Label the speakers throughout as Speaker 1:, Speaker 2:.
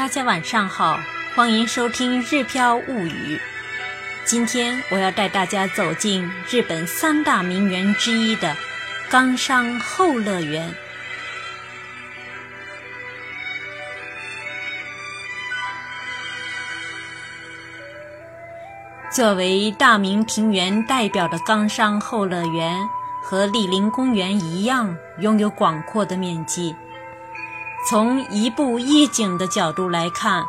Speaker 1: 大家晚上好，欢迎收听《日飘物语》。今天我要带大家走进日本三大名园之一的冈山后乐园。作为大名庭园代表的冈山后乐园，和莅林公园一样，拥有广阔的面积。从一步一景的角度来看，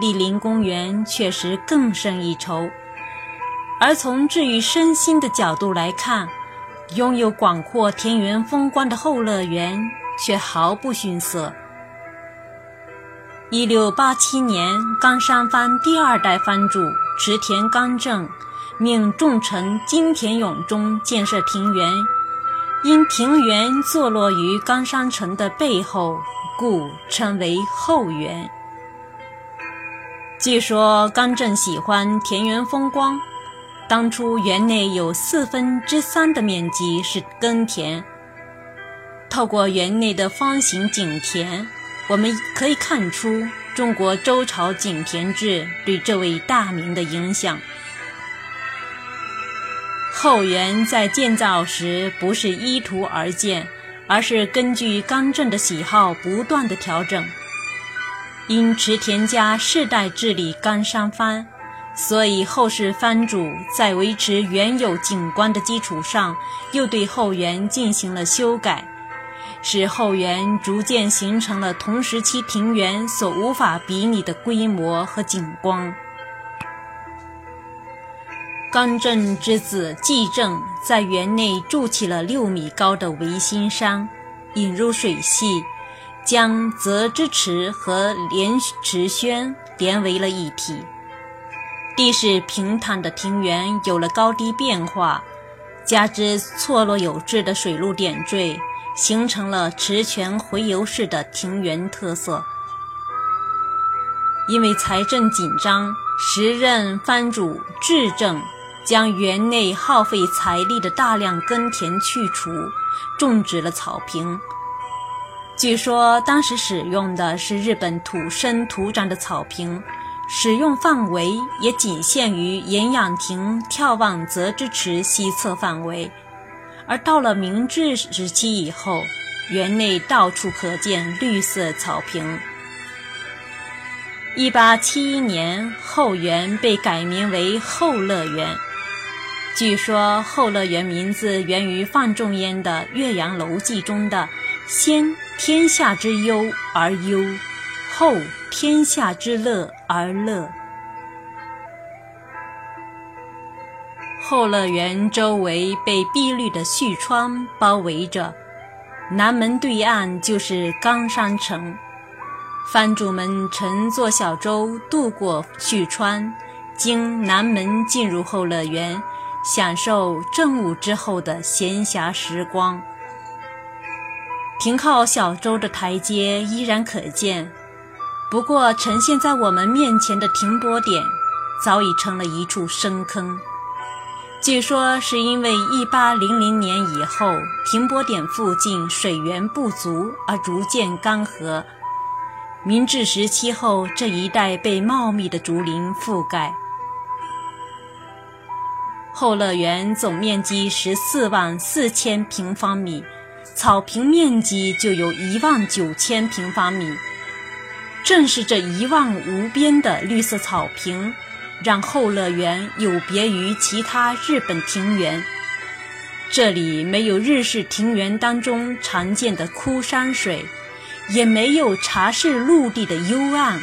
Speaker 1: 莅林公园确实更胜一筹；而从治愈身心的角度来看，拥有广阔田园风光的后乐园却毫不逊色。一六八七年，冈山藩第二代藩主。池田刚正命重臣金田永忠建设庭园，因庭园坐落于冈山城的背后，故称为后园。据说刚正喜欢田园风光，当初园内有四分之三的面积是耕田。透过园内的方形井田，我们可以看出。中国周朝井田制对这位大名的影响。后园在建造时不是依图而建，而是根据刚正的喜好不断的调整。因池田家世代治理冈山藩，所以后世藩主在维持原有景观的基础上，又对后园进行了修改。使后园逐渐形成了同时期庭园所无法比拟的规模和景观。刚正之子季正在园内筑起了六米高的维新山，引入水系，将泽之池和莲池轩连为了一体。地势平坦的庭园有了高低变化，加之错落有致的水路点缀。形成了池泉回游式的庭园特色。因为财政紧张，时任藩主智正将园内耗费财力的大量耕田去除，种植了草坪。据说当时使用的是日本土生土长的草坪，使用范围也仅限于岩养亭眺望泽之池西侧范围。而到了明治时期以后，园内到处可见绿色草坪。一八七一年，后园被改名为后乐园。据说后乐园名字源于范仲淹的《岳阳楼记》中的“先天下之忧而忧，后天下之乐而乐”。后乐园周围被碧绿的舄川包围着，南门对岸就是冈山城。藩主们乘坐小舟渡过舄川，经南门进入后乐园，享受正午之后的闲暇时光。停靠小舟的台阶依然可见，不过呈现在我们面前的停泊点，早已成了一处深坑。据说是因为1800年以后停泊点附近水源不足而逐渐干涸。明治时期后，这一带被茂密的竹林覆盖。后乐园总面积14万四千平方米，草坪面积就有一万九千平方米。正是这一望无边的绿色草坪。让后乐园有别于其他日本庭园，这里没有日式庭园当中常见的枯山水，也没有茶室陆地的幽暗，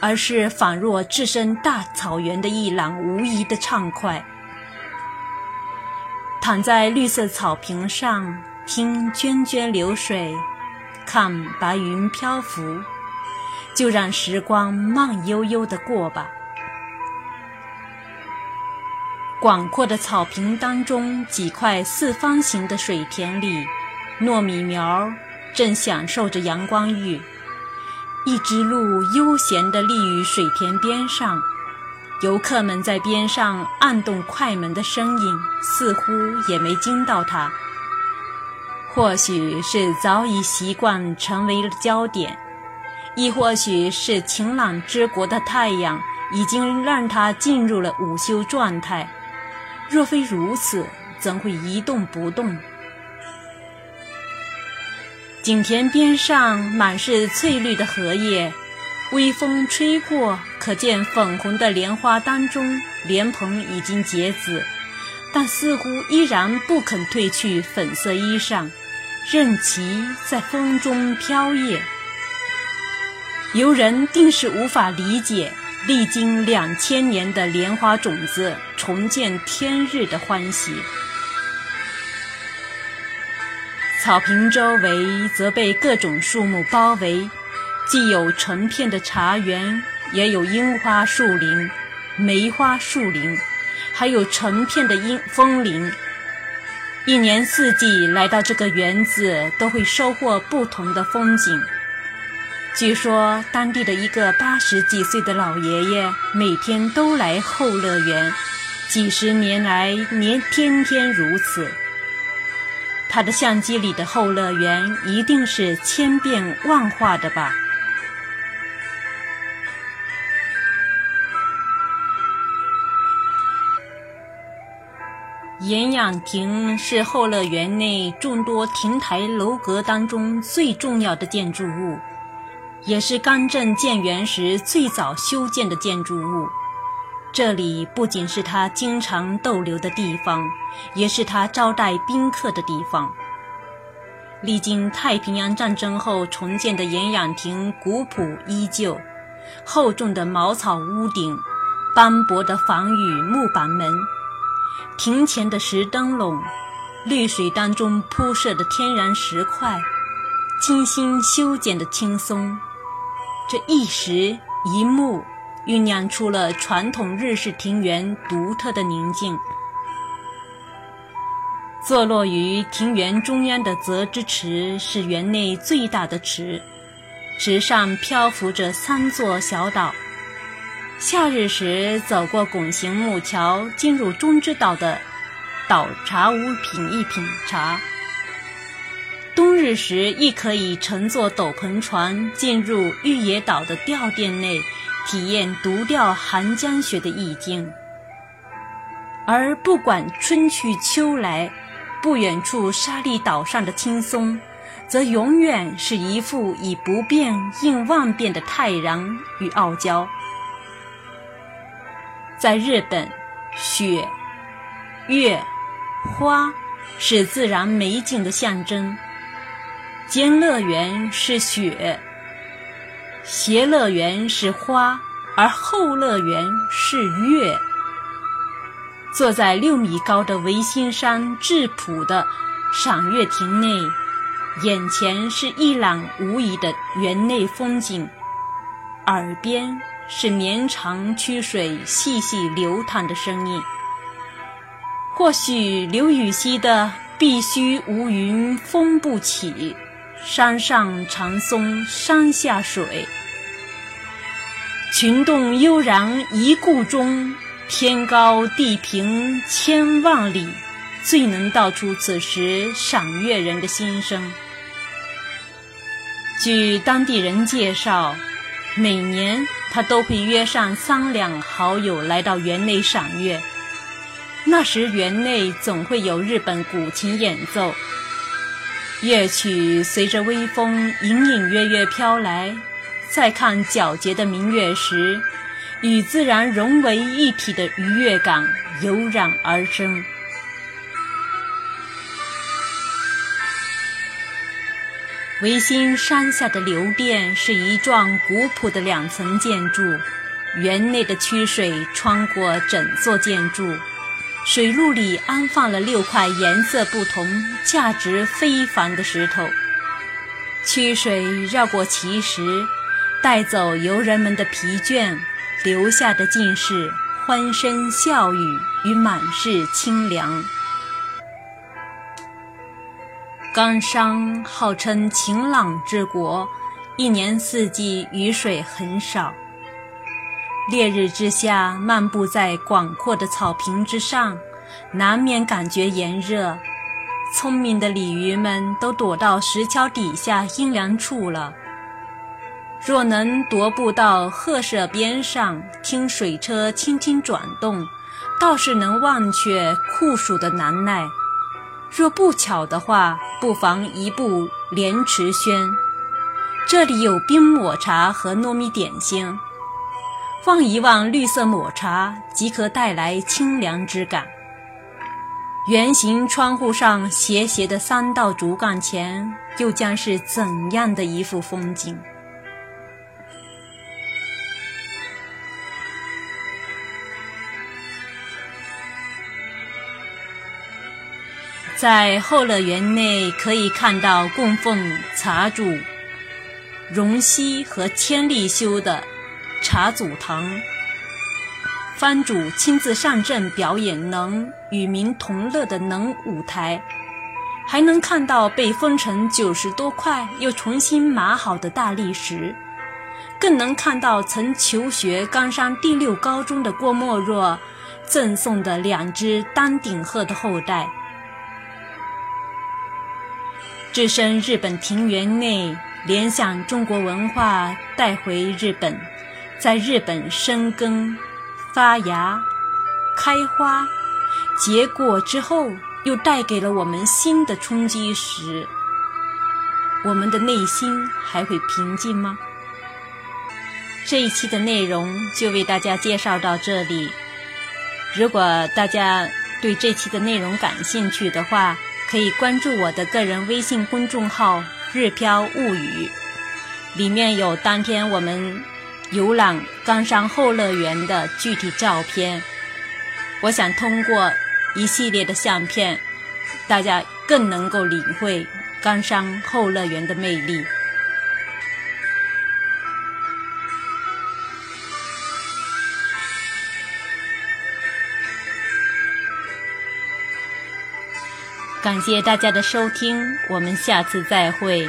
Speaker 1: 而是仿若置身大草原的一览无遗的畅快。躺在绿色草坪上，听涓涓流水，看白云漂浮，就让时光慢悠悠地过吧。广阔的草坪当中，几块四方形的水田里，糯米苗正享受着阳光浴。一只鹿悠闲地立于水田边上，游客们在边上按动快门的声音，似乎也没惊到它。或许是早已习惯成为了焦点，亦或许是晴朗之国的太阳已经让它进入了午休状态。若非如此，怎会一动不动？景田边上满是翠绿的荷叶，微风吹过，可见粉红的莲花当中，莲蓬已经结籽，但似乎依然不肯褪去粉色衣裳，任其在风中飘曳。游人定是无法理解，历经两千年的莲花种子重见天日的欢喜。草坪周围则被各种树木包围，既有成片的茶园，也有樱花树林、梅花树林，还有成片的樱枫林。一年四季来到这个园子，都会收获不同的风景。据说当地的一个八十几岁的老爷爷，每天都来后乐园，几十年来年天天如此。他的相机里的后乐园一定是千变万化的吧？岩养亭是后乐园内众多亭台楼阁当中最重要的建筑物，也是刚正建园时最早修建的建筑物。这里不仅是他经常逗留的地方，也是他招待宾客的地方。历经太平洋战争后重建的岩养亭古朴依旧，厚重的茅草屋顶，斑驳的防雨木板门，庭前的石灯笼，绿水当中铺设的天然石块，精心修剪的青松，这一石一木。酝酿出了传统日式庭园独特的宁静。坐落于庭园中央的泽之池是园内最大的池，池上漂浮着三座小岛。夏日时走过拱形木桥，进入中之岛的岛茶屋品一品茶；冬日时亦可以乘坐斗篷船进入玉野岛的吊店内。体验独钓寒江雪的意境，而不管春去秋来，不远处沙砾岛上的青松，则永远是一副以不变应万变的泰然与傲娇。在日本，雪、月、花是自然美景的象征，兼乐园是雪。偕乐园是花，而后乐园是月。坐在六米高的维新山质朴的赏月亭内，眼前是一览无遗的园内风景，耳边是绵长曲水细细流淌的声音。或许刘禹锡的“碧虚无云风不起”。山上长松山下水，群动悠然一顾中，天高地平千万里，最能道出此时赏月人的心声。据当地人介绍，每年他都会约上三两好友来到园内赏月，那时园内总会有日本古琴演奏。乐曲随着微风隐隐约约飘来，再看皎洁的明月时，与自然融为一体的愉悦感油然而生。维新山下的流殿是一幢古朴的两层建筑，园内的曲水穿过整座建筑。水路里安放了六块颜色不同、价值非凡的石头，曲水绕过奇石，带走游人们的疲倦，留下的尽是欢声笑语与满是清凉。冈山号称晴朗之国，一年四季雨水很少。烈日之下，漫步在广阔的草坪之上，难免感觉炎热。聪明的鲤鱼们都躲到石桥底下阴凉处了。若能踱步到鹤舍边上，听水车轻轻转动，倒是能忘却酷暑的难耐。若不巧的话，不妨移步莲池轩，这里有冰抹茶和糯米点心。望一望绿色抹茶，即可带来清凉之感。圆形窗户上斜斜的三道竹杠前，又将是怎样的一幅风景？在后乐园内，可以看到供奉茶主荣西和千利休的茶祖堂，藩主亲自上阵表演能与民同乐的能舞台，还能看到被封成九十多块又重新码好的大理石，更能看到曾求学冈山第六高中的郭沫若赠送的两只丹顶鹤的后代。置身日本庭园内，联想中国文化带回日本，在日本生根、发芽、开花、结果之后，又带给了我们新的冲击时，我们的内心还会平静吗？这一期的内容就为大家介绍到这里。如果大家对这期的内容感兴趣的话，可以关注我的个人微信公众号“日飘物语”，里面有当天我们游览冈山后乐园的具体照片。我想通过一系列的相片，大家更能够领会冈山后乐园的魅力。感谢大家的收听，我们下次再会。